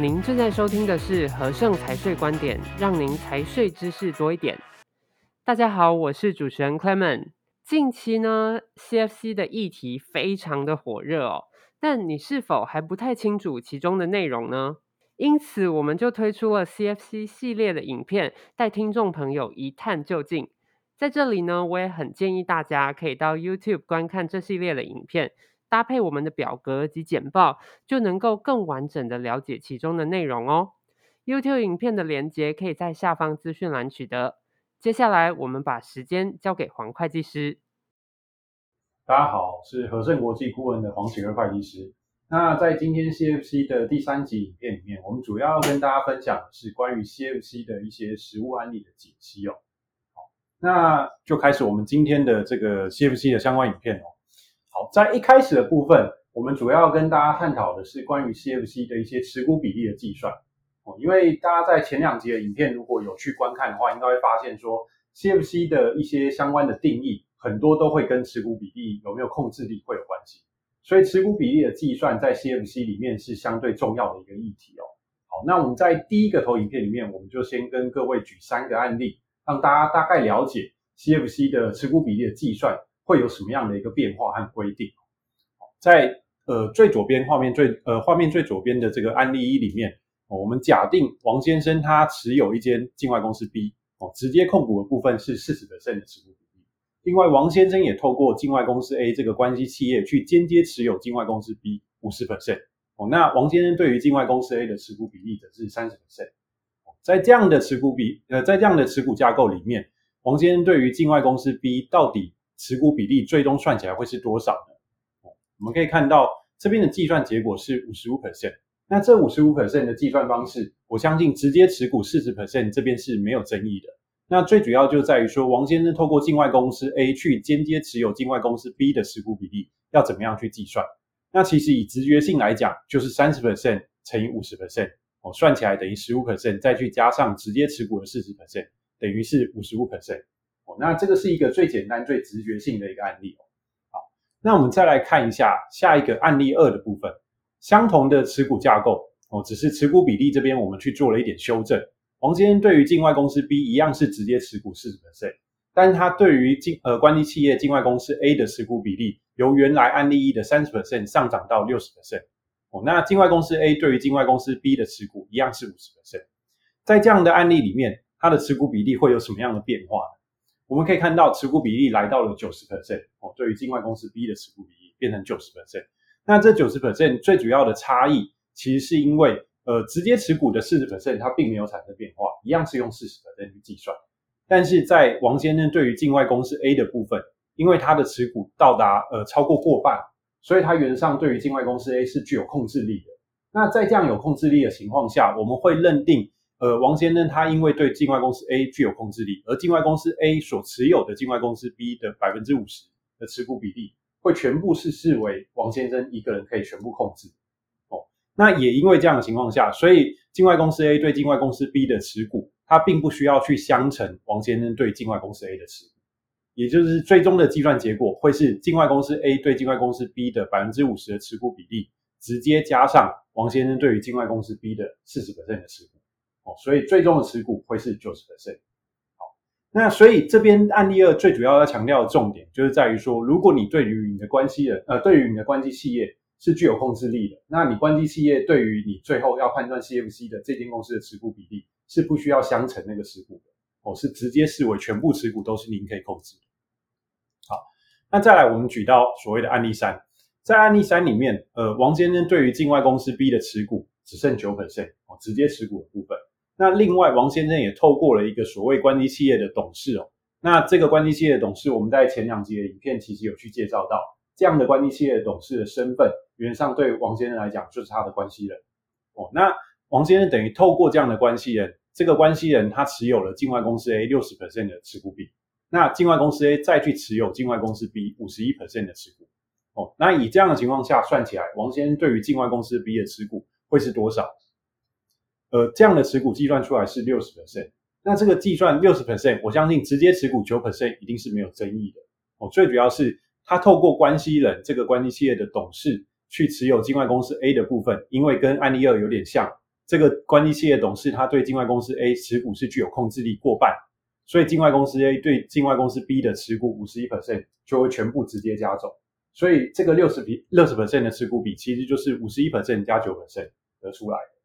您正在收听的是和盛财税观点，让您财税知识多一点。大家好，我是主持人 Clement。近期呢，CFC 的议题非常的火热哦，但你是否还不太清楚其中的内容呢？因此，我们就推出了 CFC 系列的影片，带听众朋友一探究竟。在这里呢，我也很建议大家可以到 YouTube 观看这系列的影片。搭配我们的表格及简报，就能够更完整的了解其中的内容哦。YouTube 影片的连接可以在下方资讯栏取得。接下来，我们把时间交给黄会计师。大家好，是和盛国际顾问的黄启乐会计师。那在今天 CFC 的第三集影片里面，我们主要跟大家分享的是关于 CFC 的一些实务案例的解析哦。好，那就开始我们今天的这个 CFC 的相关影片哦。好，在一开始的部分，我们主要跟大家探讨的是关于 CFC 的一些持股比例的计算。哦，因为大家在前两集的影片如果有去观看的话，应该会发现说，CFC 的一些相关的定义，很多都会跟持股比例有没有控制力会有关系。所以持股比例的计算在 CFC 里面是相对重要的一个议题哦。好，那我们在第一个投影片里面，我们就先跟各位举三个案例，让大家大概了解 CFC 的持股比例的计算。会有什么样的一个变化和规定？在呃最左边画面最呃画面最左边的这个案例一里面，我们假定王先生他持有一间境外公司 B 哦，直接控股的部分是四十%的持股比例。另外，王先生也透过境外公司 A 这个关系企业去间接持有境外公司 B 五十 percent，哦。那王先生对于境外公司 A 的持股比例则是三十%。在这样的持股比呃在这样的持股架构里面，王先生对于境外公司 B 到底持股比例最终算起来会是多少呢？我们可以看到这边的计算结果是五十五 percent。那这五十五 percent 的计算方式，我相信直接持股四十 percent 这边是没有争议的。那最主要就在于说，王先生透过境外公司 A 去间接持有境外公司 B 的持股比例要怎么样去计算？那其实以直觉性来讲，就是三十 percent 乘以五十 percent，哦，算起来等于十五 percent，再去加上直接持股的四十 percent，等于是五十五 percent。那这个是一个最简单、最直觉性的一个案例哦。好，那我们再来看一下下一个案例二的部分，相同的持股架构哦，只是持股比例这边我们去做了一点修正。王先生对于境外公司 B 一样是直接持股四十 percent，但是他对于境呃关系企业境外公司 A 的持股比例由原来案例一的三十 percent 上涨到六十 percent。哦，那境外公司 A 对于境外公司 B 的持股一样是五十 percent，在这样的案例里面，它的持股比例会有什么样的变化呢？我们可以看到持股比例来到了九十 percent 哦，对于境外公司 B 的持股比例变成九十 percent。那这九十 percent 最主要的差异，其实是因为呃直接持股的四十 percent 它并没有产生变化，一样是用四十 percent 去计算。但是在王先生对于境外公司 A 的部分，因为他的持股到达呃超过过半，所以他原上对于境外公司 A 是具有控制力的。那在这样有控制力的情况下，我们会认定。呃，王先生他因为对境外公司 A 具有控制力，而境外公司 A 所持有的境外公司 B 的百分之五十的持股比例，会全部是视为王先生一个人可以全部控制。哦，那也因为这样的情况下，所以境外公司 A 对境外公司 B 的持股，它并不需要去相乘王先生对境外公司 A 的持股，也就是最终的计算结果会是境外公司 A 对境外公司 B 的百分之五十的持股比例，直接加上王先生对于境外公司 B 的四十%的持股。所以最终的持股会是九十 percent。好，那所以这边案例二最主要要强调的重点，就是在于说，如果你对于你的关系人，呃，对于你的关系企业是具有控制力的，那你关系企业对于你最后要判断 CFC 的这间公司的持股比例，是不需要相乘那个持股的，哦，是直接视为全部持股都是您可以控制。好，那再来我们举到所谓的案例三，在案例三里面，呃，王先生对于境外公司 B 的持股只剩九 percent，哦，直接持股的部分。那另外，王先生也透过了一个所谓关系企业的董事哦。那这个关系企业的董事，我们在前两集的影片其实有去介绍到，这样的关系企业的董事的身份，原上对王先生来讲就是他的关系人哦。那王先生等于透过这样的关系人，这个关系人他持有了境外公司 A 六十 percent 的持股比，那境外公司 A 再去持有境外公司 B 五十一 percent 的持股哦。那以这样的情况下算起来，王先生对于境外公司 B 的持股会是多少？呃，这样的持股计算出来是六十 percent，那这个计算六十 percent，我相信直接持股九 percent 一定是没有争议的哦。最主要是他透过关系人这个关系企业的董事去持有境外公司 A 的部分，因为跟案例二有点像，这个关系企业董事他对境外公司 A 持股是具有控制力过半，所以境外公司 A 对境外公司 B 的持股五十一 percent 就会全部直接加总，所以这个六十比六十 percent 的持股比其实就是五十一 percent 加九 percent 得出来的。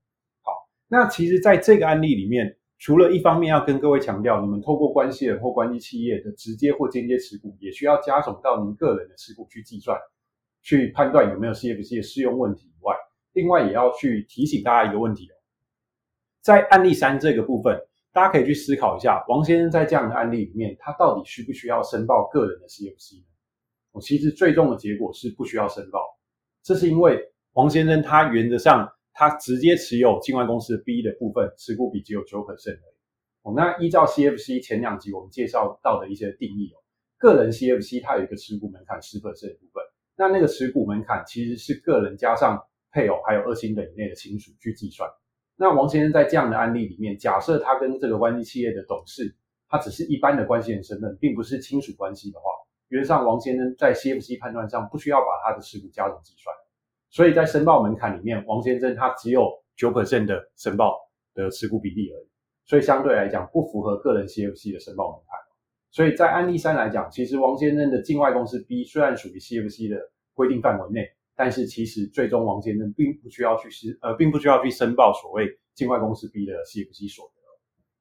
那其实在这个案例里面，除了一方面要跟各位强调，你们透过关系人或关系企业的直接或间接持股，也需要加总到您个人的持股去计算，去判断有没有 CFC 的适用问题以外，另外也要去提醒大家一个问题哦，在案例三这个部分，大家可以去思考一下，王先生在这样的案例里面，他到底需不需要申报个人的 CFC 呢？我其实最终的结果是不需要申报，这是因为王先生他原则上他直接持有境外公司 B 的部分持股比只有九 percent 而已。哦，那依照 CFC 前两集我们介绍到的一些定义哦，个人 CFC 它有一个持股门槛十可胜的部分。那那个持股门槛其实是个人加上配偶还有二亲等以内的亲属去计算。那王先生在这样的案例里面，假设他跟这个关系企业的董事，他只是一般的关系人身份，并不是亲属关系的话，原则上王先生在 CFC 判断上不需要把他的持股加总计算。所以在申报门槛里面，王先生他只有九 percent 的申报的持股比例而已，所以相对来讲不符合个人 CFC 的申报门槛。所以在案例三来讲，其实王先生的境外公司 B 虽然属于 CFC 的规定范围内，但是其实最终王先生并不需要去申呃，并不需要去申报所谓境外公司 B 的 CFC 所得。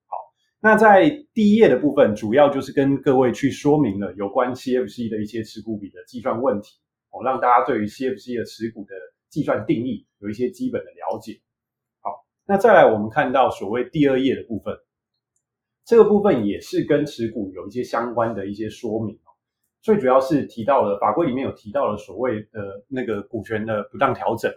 好，那在第一页的部分，主要就是跟各位去说明了有关 CFC 的一些持股比的计算问题，哦，让大家对于 CFC 的持股的计算定义有一些基本的了解。好，那再来我们看到所谓第二页的部分。这个部分也是跟持股有一些相关的一些说明哦，最主要是提到了法规里面有提到了所谓的那个股权的不当调整。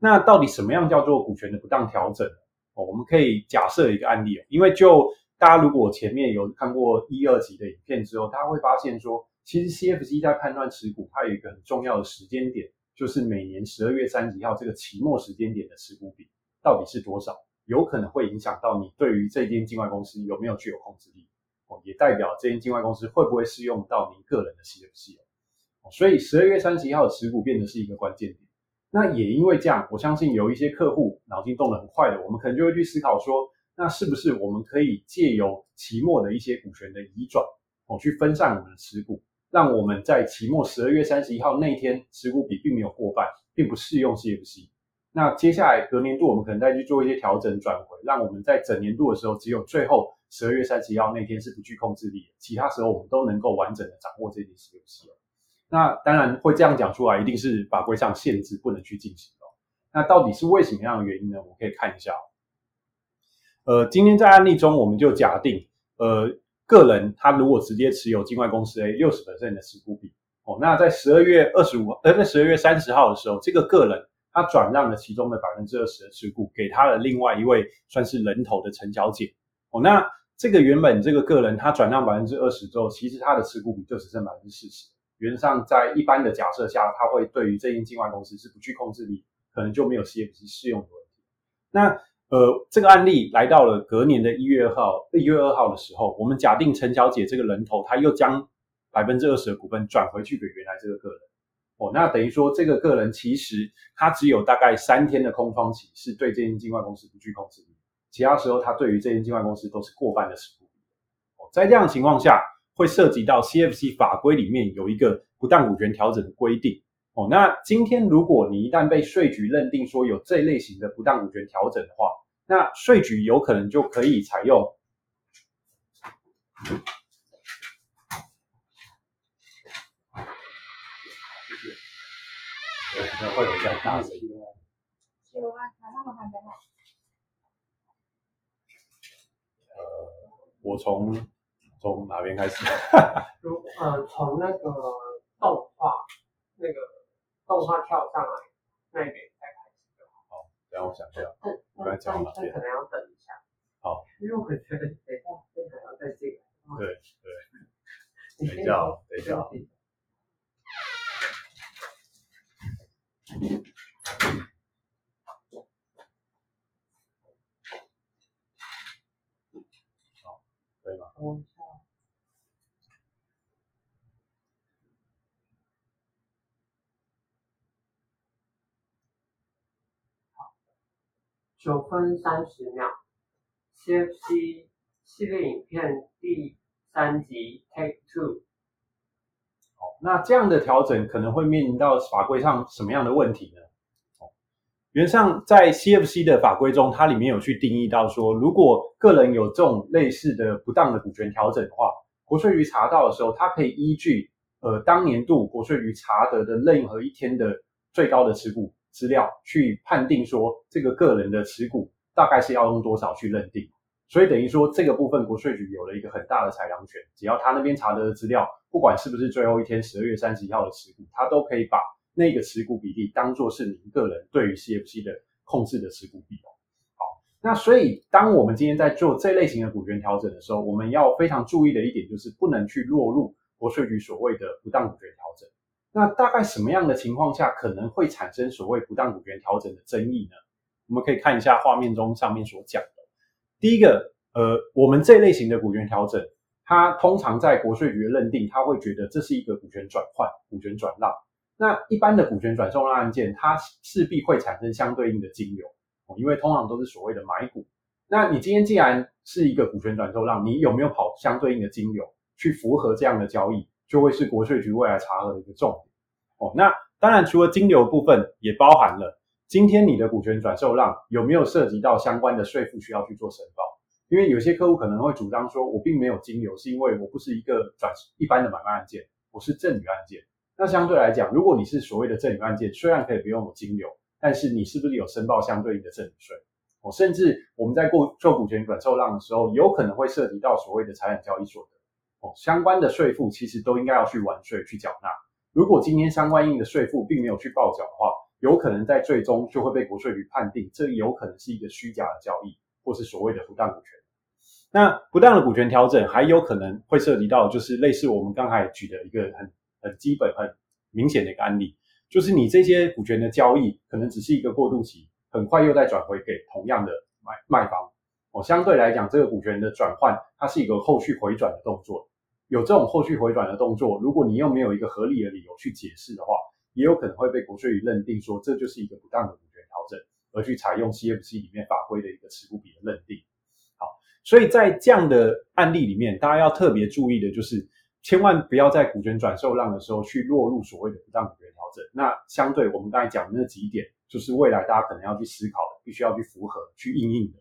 那到底什么样叫做股权的不当调整？哦，我们可以假设一个案例哦，因为就大家如果前面有看过一二集的影片之后，大家会发现说，其实 CFC 在判断持股，它有一个很重要的时间点，就是每年十二月三十一号这个期末时间点的持股比到底是多少。有可能会影响到你对于这间境外公司有没有具有控制力哦，也代表这间境外公司会不会适用到您个人的 CFC 哦。所以十二月三十一号的持股变得是一个关键点。那也因为这样，我相信有一些客户脑筋动得很快的，我们可能就会去思考说，那是不是我们可以借由期末的一些股权的移转哦，去分散我们的持股，让我们在期末十二月三十一号那天持股比并没有过半，并不适用 CFC。那接下来隔年度，我们可能再去做一些调整转回，让我们在整年度的时候，只有最后十二月三十一号那天是不具控制力，其他时候我们都能够完整的掌握这件事游戏。那当然会这样讲出来，一定是法规上限制不能去进行的。那到底是为什么样的原因呢？我们可以看一下。呃，今天在案例中，我们就假定，呃，个人他如果直接持有境外公司 A 六十百分的持股比，哦，那在十二月二十五，呃，在十二月三十号的时候，这个个人。他转让了其中的百分之二十的持股，给他的另外一位算是人头的陈小姐。哦，那这个原本这个个人他转让百分之二十之后，其实他的持股比就只剩百分之四十。原则上，在一般的假设下，他会对于这间境外公司是不具控制力，可能就没有 CFC 适用的问题。那呃，这个案例来到了隔年的一月二号，一月二号的时候，我们假定陈小姐这个人头，她又将百分之二十的股份转回去给原来这个个人。哦，那等于说这个个人其实他只有大概三天的空窗期，是对这间境外公司不具控制力，其他时候他对于这间境外公司都是过半的持股。哦，在这样的情况下，会涉及到 CFC 法规里面有一个不当股权调整的规定。哦，那今天如果你一旦被税局认定说有这类型的不当股权调整的话，那税局有可能就可以采用。会有这样大声。呃，我从从哪边开始？如呃，从那个动画那个动画跳上来那边再开始就好。好，等我想一下。嗯，我刚才讲哪边？可能要等一下。好。因为我觉得等一下，这还要再进来。对对。等一下，等一下。好，可以吗？嗯，好。九分三十秒，CFC 系列影片第三集 Take Two。那这样的调整可能会面临到法规上什么样的问题呢？原上在 CFC 的法规中，它里面有去定义到说，如果个人有这种类似的不当的股权调整的话，国税局查到的时候，它可以依据呃当年度国税局查得的任何一天的最高的持股资料，去判定说这个个人的持股大概是要用多少去认定。所以等于说这个部分国税局有了一个很大的裁量权，只要他那边查得的资料，不管是不是最后一天十二月三十一号的持股，他都可以把。那个持股比例当做是您个人对于 CFC 的控制的持股比哦。好，那所以当我们今天在做这类型的股权调整的时候，我们要非常注意的一点就是不能去落入国税局所谓的不当股权调整。那大概什么样的情况下可能会产生所谓不当股权调整的争议呢？我们可以看一下画面中上面所讲的。第一个，呃，我们这类型的股权调整，它通常在国税局认定，他会觉得这是一个股权转换、股权转让。那一般的股权转让案件，它势必会产生相对应的金流，哦因为通常都是所谓的买股。那你今天既然是一个股权转售让，你有没有跑相对应的金流去符合这样的交易，就会是国税局未来查核的一个重点。哦，那当然除了金流部分，也包含了今天你的股权转售让有没有涉及到相关的税负需要去做申报。因为有些客户可能会主张说，我并没有金流，是因为我不是一个转一般的买卖案件，我是赠与案件。那相对来讲，如果你是所谓的赠与案件，虽然可以不用有金流，但是你是不是有申报相对应的赠与税？哦，甚至我们在过做股权转售让的时候，有可能会涉及到所谓的财产交易所得，哦，相关的税负其实都应该要去完税去缴纳。如果今天相关应的税负并没有去报缴的话，有可能在最终就会被国税局判定，这有可能是一个虚假的交易，或是所谓的不当股权。那不当的股权调整还有可能会涉及到，就是类似我们刚才举的一个很。很基本、很明显的一个案例，就是你这些股权的交易可能只是一个过渡期，很快又再转回给同样的买卖方。哦，相对来讲，这个股权的转换，它是一个后续回转的动作。有这种后续回转的动作，如果你又没有一个合理的理由去解释的话，也有可能会被国税局认定说这就是一个不当的股权调整，而去采用 CFC 里面法规的一个持股比的认定。好，所以在这样的案例里面，大家要特别注意的就是。千万不要在股权转售让的时候去落入所谓的不当股权调整。那相对我们刚才讲的那几点，就是未来大家可能要去思考的，必须要去符合、去应应的。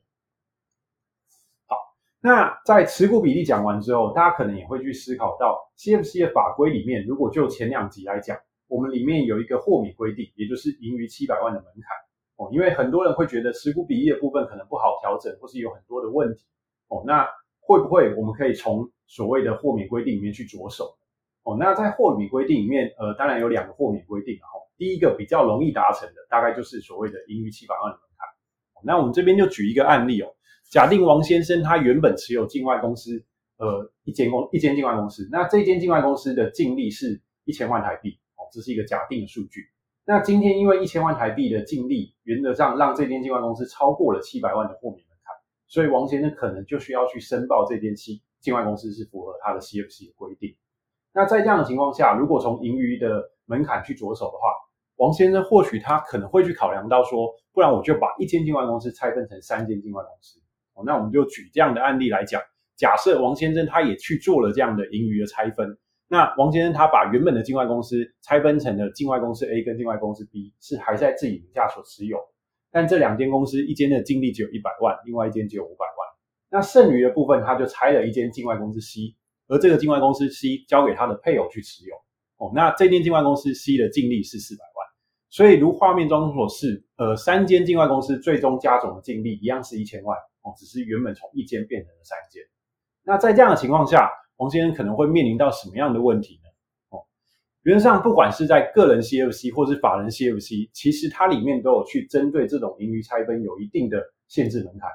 好，那在持股比例讲完之后，大家可能也会去思考到 CFC 的法规里面，如果就前两集来讲，我们里面有一个豁免规定，也就是盈余七百万的门槛哦。因为很多人会觉得持股比例的部分可能不好调整，或是有很多的问题哦。那会不会我们可以从所谓的豁免规定里面去着手？哦，那在豁免规定里面，呃，当然有两个豁免规定，然后第一个比较容易达成的，大概就是所谓的盈余七百万的门槛。那我们这边就举一个案例哦，假定王先生他原本持有境外公司，呃，一间公一间境外公司，那这间境外公司的净利是一千万台币，这是一个假定的数据。那今天因为一千万台币的净利，原则上让这间境外公司超过了七百万的豁免门槛。所以王先生可能就需要去申报这间境境外公司是符合他的 CFC 的规定。那在这样的情况下，如果从盈余的门槛去着手的话，王先生或许他可能会去考量到说，不然我就把一间境外公司拆分成三间境外公司。哦，那我们就举这样的案例来讲，假设王先生他也去做了这样的盈余的拆分，那王先生他把原本的境外公司拆分成了境外公司 A 跟境外公司 B，是还在自己名下所持有。但这两间公司，一间的净利只有一百万，另外一间只有五百万。那剩余的部分，他就拆了一间境外公司 C，而这个境外公司 C 交给他的配偶去持有。哦，那这间境外公司 C 的净利是四百万。所以如画面中所示，呃，三间境外公司最终加总的净利一样是一千万。哦，只是原本从一间变成了三间。那在这样的情况下，王先生可能会面临到什么样的问题呢？哦原则上，不管是在个人 CFC 或是法人 CFC，其实它里面都有去针对这种盈余拆分有一定的限制门槛。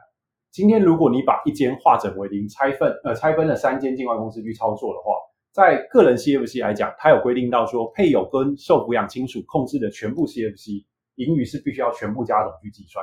今天如果你把一间化整为零，拆分呃拆分了三间境外公司去操作的话，在个人 CFC 来讲，它有规定到说，配偶跟受抚养亲属控制的全部 CFC 盈余是必须要全部加总去计算。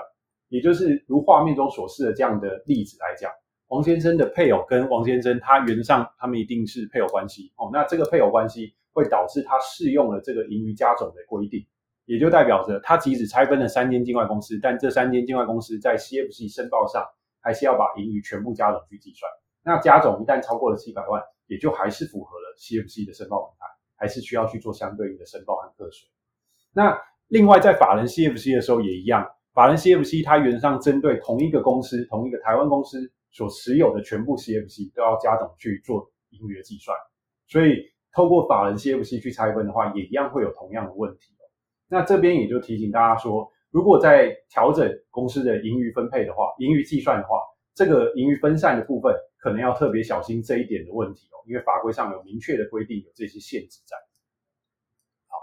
也就是如画面中所示的这样的例子来讲，王先生的配偶跟王先生，他原上他们一定是配偶关系哦。那这个配偶关系。会导致他适用了这个盈余加总的规定，也就代表着他即使拆分了三间境外公司，但这三间境外公司在 CFC 申报上还是要把盈余全部加总去计算。那加总一旦超过了七百万，也就还是符合了 CFC 的申报门槛，还是需要去做相对应的申报和课税。那另外在法人 CFC 的时候也一样，法人 CFC 它原上针对同一个公司、同一个台湾公司所持有的全部 CFC 都要加总去做盈余的计算，所以透过法人 CFC 去拆分的话，也一样会有同样的问题。那这边也就提醒大家说，如果在调整公司的盈余分配的话，盈余计算的话，这个盈余分散的部分可能要特别小心这一点的问题哦，因为法规上有明确的规定，有这些限制在。好，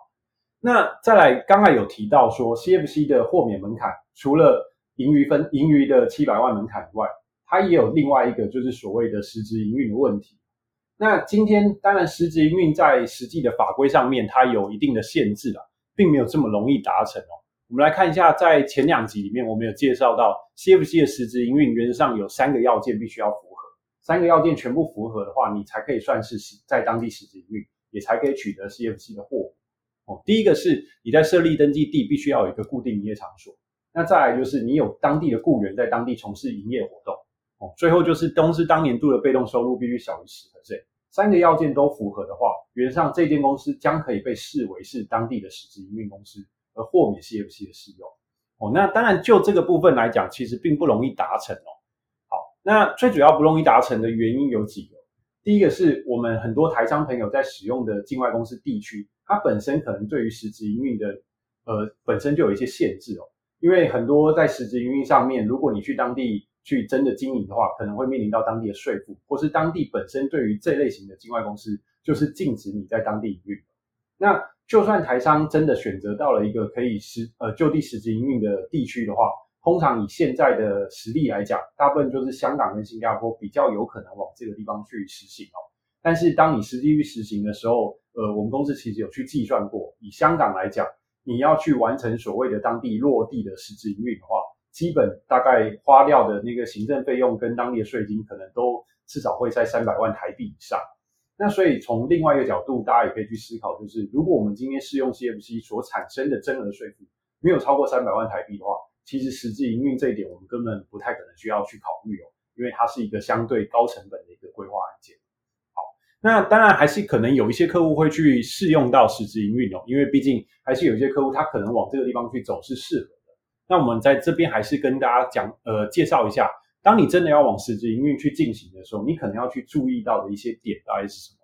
那再来，刚才有提到说，CFC 的豁免门槛除了盈余分盈余的七百万门槛以外，它也有另外一个就是所谓的实质营运的问题。那今天当然实质营运在实际的法规上面，它有一定的限制了，并没有这么容易达成哦。我们来看一下，在前两集里面，我们有介绍到 CFC 的实质营运原则上有三个要件必须要符合，三个要件全部符合的话，你才可以算是在当地实质营运，也才可以取得 CFC 的豁免哦。第一个是你在设立登记地必须要有一个固定营业场所，那再来就是你有当地的雇员在当地从事营业活动哦。最后就是公司当年度的被动收入必须小于十 percent，三个要件都符合的话，原上这间公司将可以被视为是当地的实质营运公司。而豁免 CFC 的适用哦，那当然就这个部分来讲，其实并不容易达成哦。好，那最主要不容易达成的原因有几个。第一个是我们很多台商朋友在使用的境外公司地区，它本身可能对于实质营运的呃本身就有一些限制哦。因为很多在实质营运上面，如果你去当地去真的经营的话，可能会面临到当地的税负，或是当地本身对于这类型的境外公司就是禁止你在当地营运。那就算台商真的选择到了一个可以实呃就地实质营运的地区的话，通常以现在的实力来讲，大部分就是香港跟新加坡比较有可能往这个地方去实行哦。但是当你实际去实行的时候，呃，我们公司其实有去计算过，以香港来讲，你要去完成所谓的当地落地的实质营运的话，基本大概花掉的那个行政费用跟当地的税金，可能都至少会在三百万台币以上。那所以从另外一个角度，大家也可以去思考，就是如果我们今天适用 CFC 所产生的增额税负没有超过三百万台币的话，其实实质营运这一点我们根本不太可能需要去考虑哦，因为它是一个相对高成本的一个规划案件。好，那当然还是可能有一些客户会去试用到实质营运哦，因为毕竟还是有一些客户他可能往这个地方去走是适合。那我们在这边还是跟大家讲，呃，介绍一下。当你真的要往实质营运去进行的时候，你可能要去注意到的一些点大概是什么？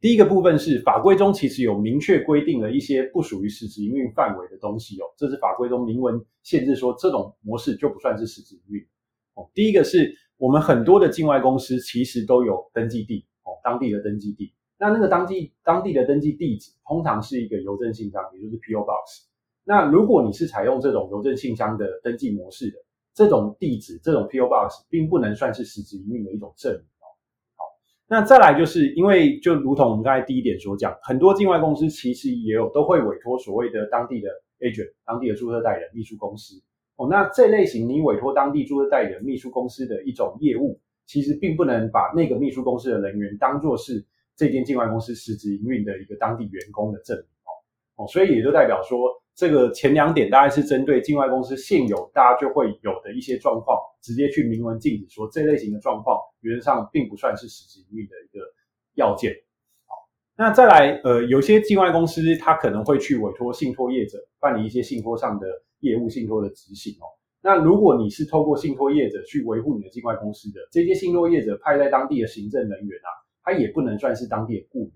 第一个部分是法规中其实有明确规定了一些不属于实质营运范围的东西哦，这是法规中明文限制说这种模式就不算是实质营运哦。第一个是我们很多的境外公司其实都有登记地哦，当地的登记地，那那个当地当地的登记地址通常是一个邮政信箱，也就是 PO Box。那如果你是采用这种邮政信箱的登记模式的。这种地址，这种 PO Box 并不能算是实质营运的一种证明哦。好，那再来就是因为就如同我们刚才第一点所讲，很多境外公司其实也有都会委托所谓的当地的 agent、当地的注册代理人、秘书公司哦。那这类型你委托当地注册代理人、秘书公司的一种业务，其实并不能把那个秘书公司的人员当作是这间境外公司实质营运的一个当地员工的证明哦。哦，所以也就代表说。这个前两点大概是针对境外公司现有大家就会有的一些状况，直接去明文禁止说这类型的状况原则上并不算是实质营的一个要件。好，那再来，呃，有些境外公司它可能会去委托信托业者办理一些信托上的业务，信托的执行哦。那如果你是透过信托业者去维护你的境外公司的这些信托业者派在当地的行政人员啊，他也不能算是当地的雇员。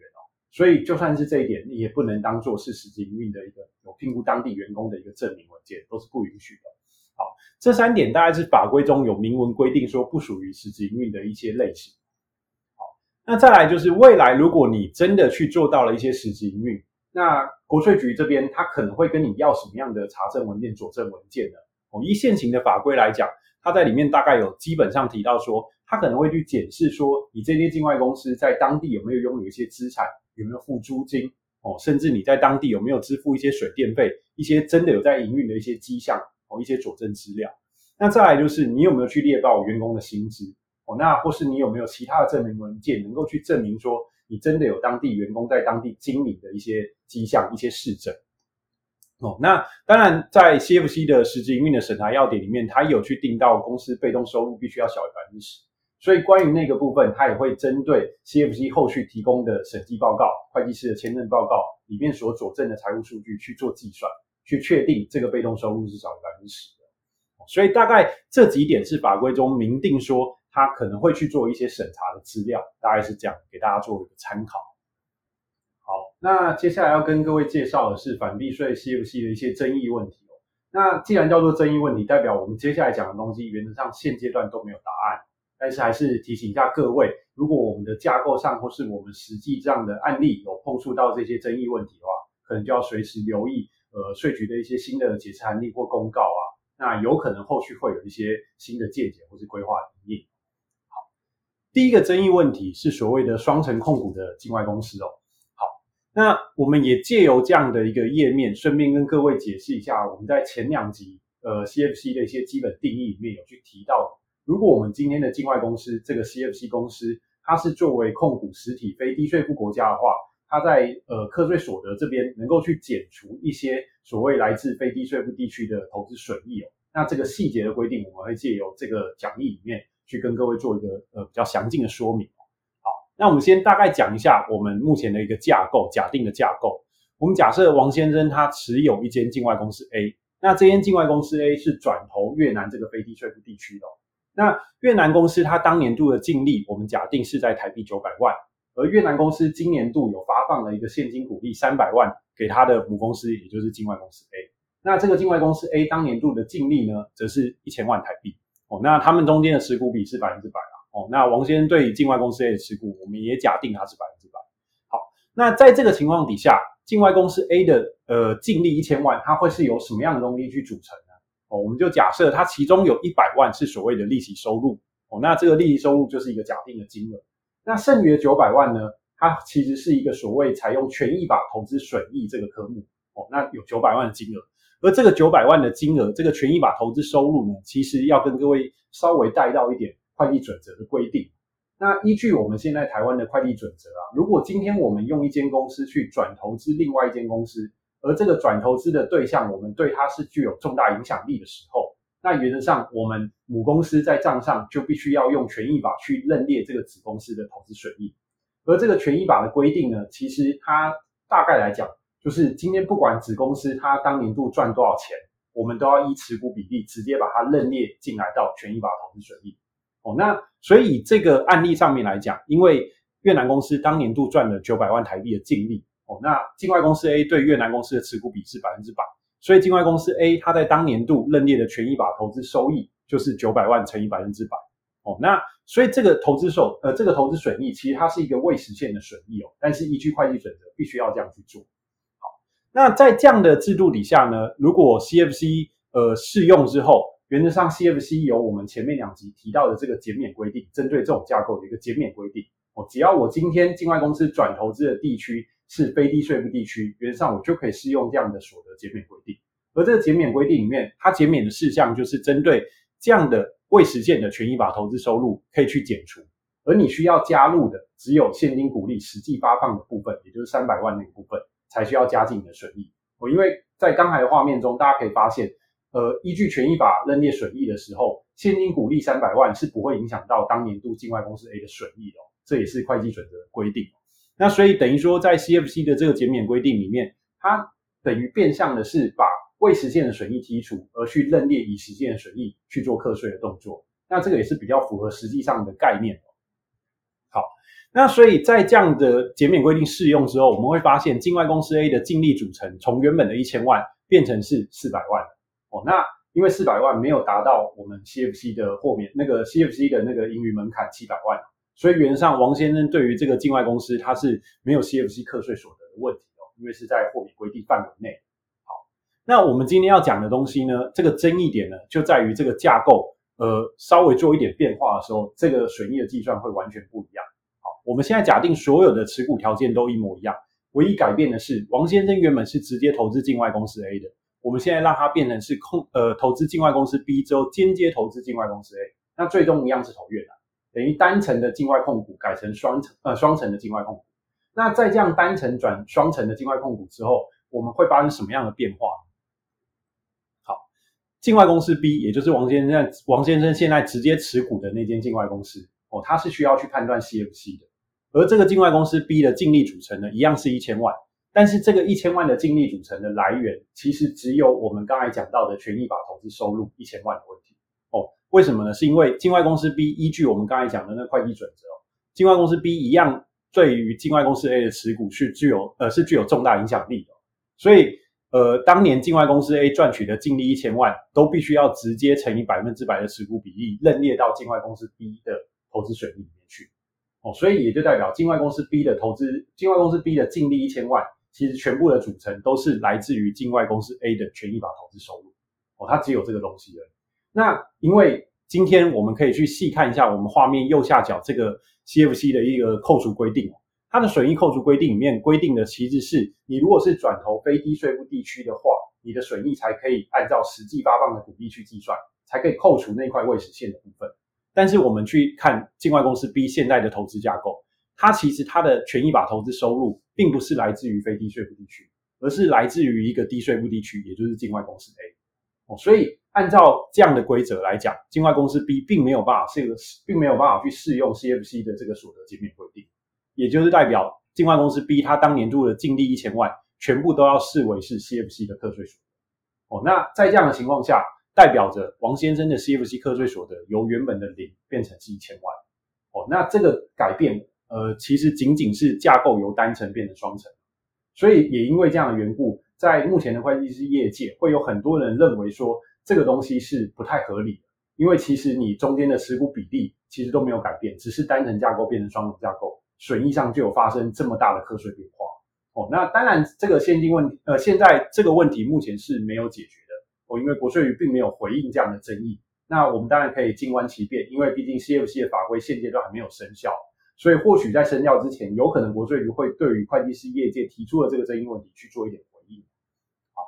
所以，就算是这一点，你也不能当做是实际营运的一个有聘雇当地员工的一个证明文件，都是不允许的。好，这三点大概是法规中有明文规定说不属于实际营运的一些类型。好，那再来就是未来，如果你真的去做到了一些实际营运，那国税局这边他可能会跟你要什么样的查证文件、佐证文件呢？哦，依现行的法规来讲，它在里面大概有基本上提到说，他可能会去检视说，你这些境外公司在当地有没有拥有一些资产。有没有付租金哦？甚至你在当地有没有支付一些水电费？一些真的有在营运的一些迹象哦，一些佐证资料。那再来就是你有没有去猎报员工的薪资哦？那或是你有没有其他的证明文件，能够去证明说你真的有当地员工在当地经营的一些迹象、一些事证哦，那当然在 CFC 的实质营运的审查要点里面，它有去定到公司被动收入必须要小于百分之十。所以关于那个部分，它也会针对 CFC 后续提供的审计报告、会计师的签证报告里面所佐证的财务数据去做计算，去确定这个被动收入是小于百分之十的。所以大概这几点是法规中明定说，它可能会去做一些审查的资料，大概是这样，给大家做一个参考。好，那接下来要跟各位介绍的是反避税 CFC 的一些争议问题哦。那既然叫做争议问题，代表我们接下来讲的东西原则上现阶段都没有答案。但是还是提醒一下各位，如果我们的架构上或是我们实际这样的案例有碰触到这些争议问题的话，可能就要随时留意呃税局的一些新的解释函例或公告啊，那有可能后续会有一些新的见解或是规划提议。好，第一个争议问题是所谓的双层控股的境外公司哦。好，那我们也借由这样的一个页面，顺便跟各位解释一下，我们在前两集呃 CFC 的一些基本定义里面有去提到。如果我们今天的境外公司这个 CFC 公司，它是作为控股实体非低税负国家的话，它在呃课税所得这边能够去减除一些所谓来自非低税负地区的投资损益哦。那这个细节的规定，我们会借由这个讲义里面去跟各位做一个呃比较详尽的说明。好，那我们先大概讲一下我们目前的一个架构，假定的架构。我们假设王先生他持有一间境外公司 A，那这间境外公司 A 是转投越南这个非低税负地区的。那越南公司它当年度的净利，我们假定是在台币九百万，而越南公司今年度有发放了一个现金股利三百万给它的母公司，也就是境外公司 A。那这个境外公司 A 当年度的净利呢，则是一千万台币。哦，那他们中间的持股比是百分之百啊。哦，那王先生对境外公司 A 的持股，我们也假定它是百分之百。好，那在这个情况底下，境外公司 A 的呃净利一千万，它会是由什么样的东西去组成？我们就假设它其中有一百万是所谓的利息收入，哦，那这个利息收入就是一个假定的金额。那剩余的九百万呢，它其实是一个所谓采用权益法投资损益这个科目，哦，那有九百万的金额。而这个九百万的金额，这个权益法投资收入呢，其实要跟各位稍微带到一点会计准则的规定。那依据我们现在台湾的会计准则啊，如果今天我们用一间公司去转投资另外一间公司，而这个转投资的对象，我们对它是具有重大影响力的时候，那原则上我们母公司在账上就必须要用权益法去认列这个子公司的投资损益。而这个权益法的规定呢，其实它大概来讲，就是今天不管子公司它当年度赚多少钱，我们都要依持股比例直接把它认列进来到权益法投资损益。哦，那所以这个案例上面来讲，因为越南公司当年度赚了九百万台币的净利。哦，那境外公司 A 对越南公司的持股比是百分之百，所以境外公司 A 它在当年度认列的权益法投资收益就是九百万乘以百分之百。哦，那所以这个投资收呃这个投资损益其实它是一个未实现的损益哦，但是依据会计准则必须要这样去做。好，那在这样的制度底下呢，如果 CFC 呃适用之后，原则上 CFC 有我们前面两集提到的这个减免规定，针对这种架构的一个减免规定。哦，只要我今天境外公司转投资的地区。是非低税负地区，原则上我就可以适用这样的所得减免规定。而这个减免规定里面，它减免的事项就是针对这样的未实现的权益法投资收入可以去减除，而你需要加入的只有现金股利实际发放的部分，也就是三百万那个部分才需要加进你的损益。哦，因为在刚才的画面中，大家可以发现，呃，依据权益法认列损益的时候，现金股利三百万是不会影响到当年度境外公司 A 的损益的哦，这也是会计准则的规定。那所以等于说，在 CFC 的这个减免规定里面，它等于变相的是把未实现的损益剔除，而去认列已实现的损益去做课税的动作。那这个也是比较符合实际上的概念。好，那所以在这样的减免规定适用之后，我们会发现境外公司 A 的净利组成从原本的一千万变成是四百万。哦，那因为四百万没有达到我们 CFC 的豁免那个 CFC 的那个盈余门槛七百万。所以原上，王先生对于这个境外公司，他是没有 CFC 课税所得的问题哦，因为是在豁免规定范围内。好，那我们今天要讲的东西呢，这个争议点呢，就在于这个架构，呃，稍微做一点变化的时候，这个损益的计算会完全不一样。好，我们现在假定所有的持股条件都一模一样，唯一改变的是，王先生原本是直接投资境外公司 A 的，我们现在让它变成是控呃投资境外公司 B 之后间接投资境外公司 A，那最终一样是投越南。等于单层的境外控股改成双层呃双层的境外控股，那在这样单层转双层的境外控股之后，我们会发生什么样的变化？好境外公司 B，也就是王先生王先生现在直接持股的那间境外公司哦，他是需要去判断 CFC 的。而这个境外公司 B 的净利组成呢，一样是一千万，但是这个一千万的净利组成的来源，其实只有我们刚才讲到的权益法投资收入一千万的问题哦。为什么呢？是因为境外公司 B 依据我们刚才讲的那会计准则哦，境外公司 B 一样对于境外公司 A 的持股是具有呃是具有重大影响力的，所以。呃，当年境外公司 A 赚取的净利一千万，都必须要直接乘以百分之百的持股比例，认列到境外公司 B 的投资损益里面去。哦，所以也就代表境外公司 B 的投资，境外公司 B 的净利一千万，其实全部的组成都是来自于境外公司 A 的权益法投资收入。哦，它只有这个东西了。那因为今天我们可以去细看一下我们画面右下角这个 CFC 的一个扣除规定。它的损益扣除规定里面规定的其实是，你如果是转投非低税负地区的话，你的损益才可以按照实际发放的股利去计算，才可以扣除那块未实现的部分。但是我们去看境外公司 B 现在的投资架构，它其实它的权益法投资收入并不是来自于非低税负地区，而是来自于一个低税负地区，也就是境外公司 A。哦，所以按照这样的规则来讲，境外公司 B 并没有办法这个并没有办法去适用 CFC 的这个所得减免规定。也就是代表境外公司 B，它当年度的净利一千万，全部都要视为是 CFC 的课税所得。哦，那在这样的情况下，代表着王先生的 CFC 课税所得由原本的零变成是一千万。哦，那这个改变，呃，其实仅仅是架构由单层变成双层。所以也因为这样的缘故，在目前的会计师业界，会有很多人认为说这个东西是不太合理的，因为其实你中间的持股比例其实都没有改变，只是单层架构变成双层架构。损益上就有发生这么大的课税变化哦，那当然这个现金问题，呃，现在这个问题目前是没有解决的哦，因为国税局并没有回应这样的争议。那我们当然可以静观其变，因为毕竟 CFC 的法规现阶段还没有生效，所以或许在生效之前，有可能国税局会对于会计师业界提出的这个争议问题去做一点回应。好，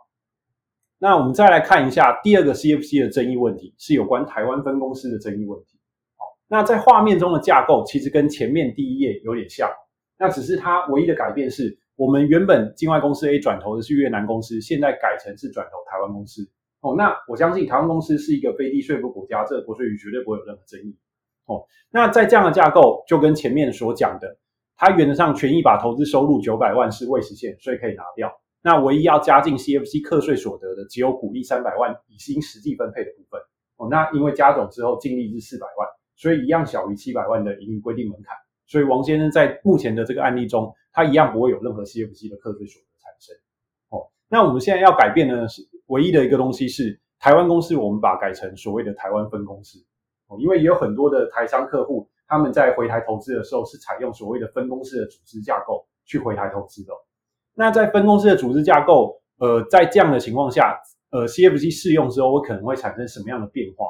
那我们再来看一下第二个 CFC 的争议问题，是有关台湾分公司的争议问题。好那在画面中的架构其实跟前面第一页有点像，那只是它唯一的改变是我们原本境外公司 A 转投的是越南公司，现在改成是转投台湾公司。哦，那我相信台湾公司是一个非低税负国家，这个国税局绝对不会有任何争议。哦，那在这样的架构就跟前面所讲的，它原则上权益法投资收入九百万是未实现，所以可以拿掉。那唯一要加进 CFC 课税所得的只有股利三百万已经实际分配的部分。哦，那因为加总之后净利是四百万。所以一样小于七百万的盈余规定门槛，所以王先生在目前的这个案例中，他一样不会有任何 CFC 的课税所得产生。哦，那我们现在要改变的，是唯一的一个东西是台湾公司，我们把改成所谓的台湾分公司。哦，因为也有很多的台商客户，他们在回台投资的时候是采用所谓的分公司的组织架构去回台投资的。那在分公司的组织架构，呃，在这样的情况下，呃，CFC 适用之后，我可能会产生什么样的变化？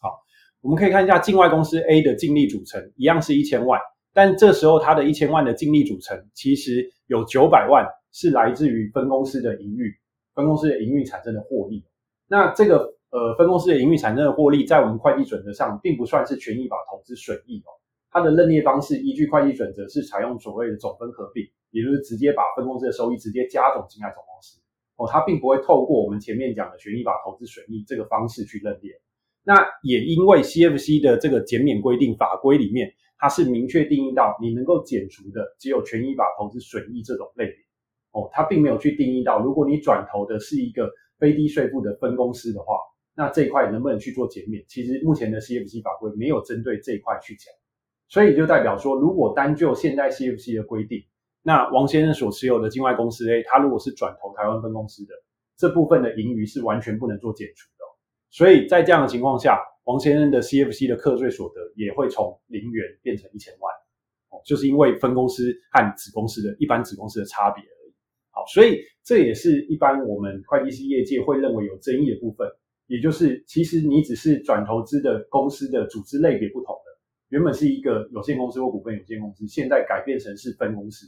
好我们可以看一下境外公司 A 的净利组成，一样是一千万，但这时候它的一千万的净利组成，其实有九百万是来自于分公司的盈余，分公司的盈余产生的获利。那这个呃分公司的盈余产生的获利，在我们会计准则上，并不算是权益法投资损益哦。它的认列方式依据会计准则是采用所谓的总分合并，也就是直接把分公司的收益直接加总进来总公司哦，它并不会透过我们前面讲的权益法投资损益这个方式去认列。那也因为 CFC 的这个减免规定法规里面，它是明确定义到你能够减除的只有权益法投资损益这种类别哦，它并没有去定义到如果你转投的是一个非低税负的分公司的话，那这一块能不能去做减免？其实目前的 CFC 法规没有针对这一块去讲，所以就代表说，如果单就现在 CFC 的规定，那王先生所持有的境外公司 A，他如果是转投台湾分公司的这部分的盈余是完全不能做减除的。所以在这样的情况下，王先生的 CFC 的课税所得也会从零元变成一千万，哦，就是因为分公司和子公司的一般子公司的差别而已。好，所以这也是一般我们会计师业界会认为有争议的部分，也就是其实你只是转投资的公司的组织类别不同的，原本是一个有限公司或股份有限公司，现在改变成是分公司，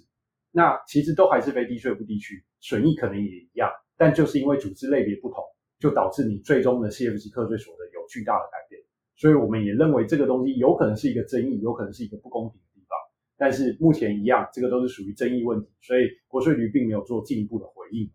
那其实都还是非低税负地区，损益可能也一样，但就是因为组织类别不同。就导致你最终的 CFC 课税所得有巨大的改变，所以我们也认为这个东西有可能是一个争议，有可能是一个不公平的地方。但是目前一样，这个都是属于争议问题，所以国税局并没有做进一步的回应。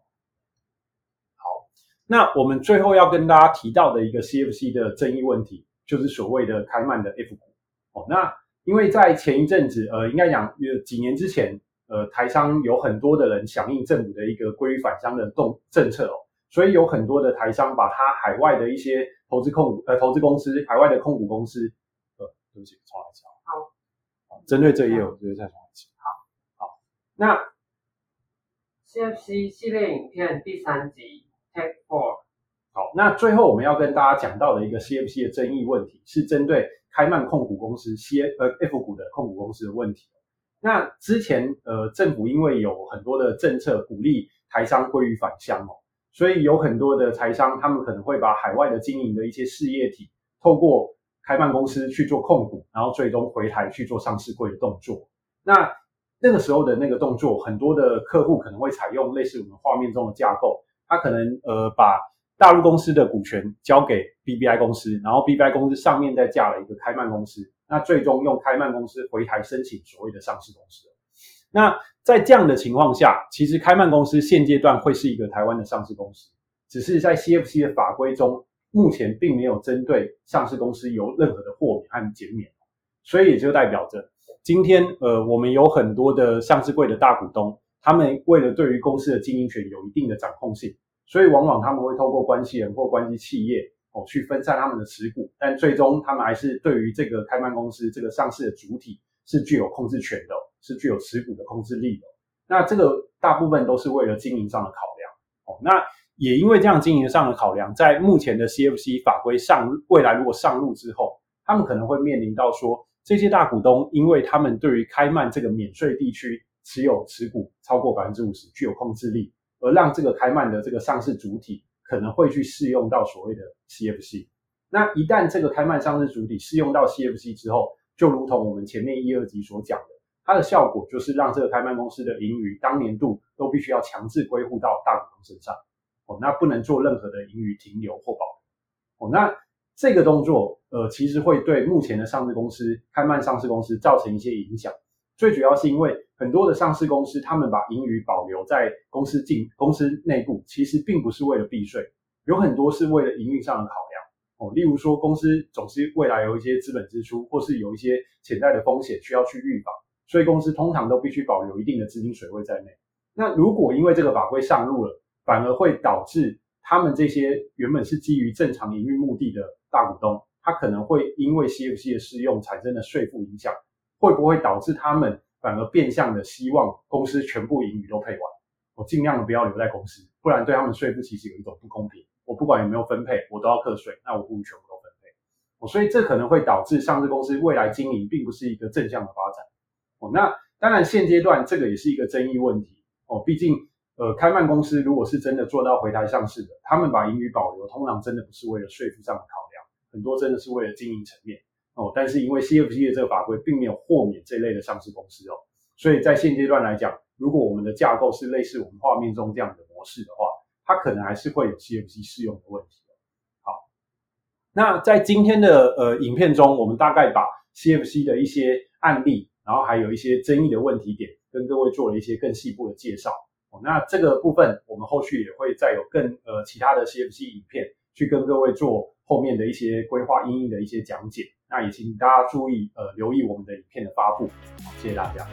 好，那我们最后要跟大家提到的一个 CFC 的争议问题，就是所谓的开曼的 F 股。哦，那因为在前一阵子，呃，应该讲有几年之前，呃，台商有很多的人响应政府的一个归于返乡的动政策哦，所以有很多的台商把他海外的一些投资控股呃投资公司海外的控股公司，呃，对不起，重来一次。好，针对这一页，我觉得再重来一次。好，好，那。CFC 系列影片第三集 OK，好，那最后我们要跟大家讲到的一个 CFC 的争议问题，是针对开曼控股公司 C 呃 F 股的控股公司的问题。那之前呃政府因为有很多的政策鼓励台商归于返乡哦，所以有很多的台商他们可能会把海外的经营的一些事业体透过开曼公司去做控股，然后最终回台去做上市柜的动作。那那个时候的那个动作，很多的客户可能会采用类似我们画面中的架构，他可能呃把大陆公司的股权交给 BBI 公司，然后 BBI 公司上面再架了一个开曼公司，那最终用开曼公司回台申请所谓的上市公司。那在这样的情况下，其实开曼公司现阶段会是一个台湾的上市公司，只是在 CFC 的法规中，目前并没有针对上市公司有任何的豁免和减免，所以也就代表着。今天，呃，我们有很多的上市柜的大股东，他们为了对于公司的经营权有一定的掌控性，所以往往他们会透过关系人或关系企业哦去分散他们的持股，但最终他们还是对于这个开曼公司这个上市的主体是具有控制权的，是具有持股的控制力的。那这个大部分都是为了经营上的考量哦。那也因为这样经营上的考量，在目前的 CFC 法规上，未来如果上路之后，他们可能会面临到说。这些大股东，因为他们对于开曼这个免税地区持有持股超过百分之五十，具有控制力，而让这个开曼的这个上市主体可能会去适用到所谓的 CFC。那一旦这个开曼上市主体适用到 CFC 之后，就如同我们前面一二集所讲的，它的效果就是让这个开曼公司的盈余当年度都必须要强制归户到大股东身上，哦，那不能做任何的盈余停留或保留，哦，那。这个动作，呃，其实会对目前的上市公司、开曼上市公司造成一些影响。最主要是因为很多的上市公司，他们把盈余保留在公司进公司内部，其实并不是为了避税，有很多是为了营运上的考量。哦，例如说，公司总是未来有一些资本支出，或是有一些潜在的风险需要去预防，所以公司通常都必须保留一定的资金水位在内。那如果因为这个法规上路了，反而会导致他们这些原本是基于正常营运目的的。大股东，他可能会因为 CFC 的适用产生的税负影响，会不会导致他们反而变相的希望公司全部盈余都配完？我尽量的不要留在公司，不然对他们税负其实有一种不公平。我不管有没有分配，我都要课税，那我不如全部都分配。哦，所以这可能会导致上市公司未来经营并不是一个正向的发展。哦，那当然现阶段这个也是一个争议问题。哦，毕竟呃，开曼公司如果是真的做到回台上市的，他们把盈余保留，通常真的不是为了税负上的考量。很多真的是为了经营层面哦，但是因为 CFC 的这个法规并没有豁免这类的上市公司哦，所以在现阶段来讲，如果我们的架构是类似我们画面中这样的模式的话，它可能还是会有 CFC 适用的问题。好，那在今天的呃影片中，我们大概把 CFC 的一些案例，然后还有一些争议的问题点，跟各位做了一些更细部的介绍。哦，那这个部分我们后续也会再有更呃其他的 CFC 影片去跟各位做。后面的一些规划、应用的一些讲解，那也请大家注意，呃，留意我们的影片的发布。好，谢谢大家。